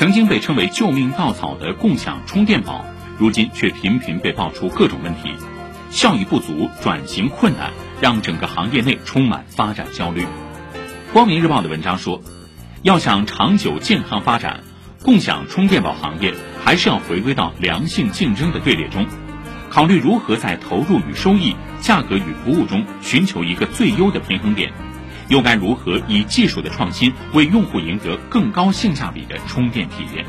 曾经被称为救命稻草的共享充电宝，如今却频频被爆出各种问题，效益不足、转型困难，让整个行业内充满发展焦虑。光明日报的文章说，要想长久健康发展，共享充电宝行业还是要回归到良性竞争的队列中，考虑如何在投入与收益、价格与服务中寻求一个最优的平衡点。又该如何以技术的创新为用户赢得更高性价比的充电体验？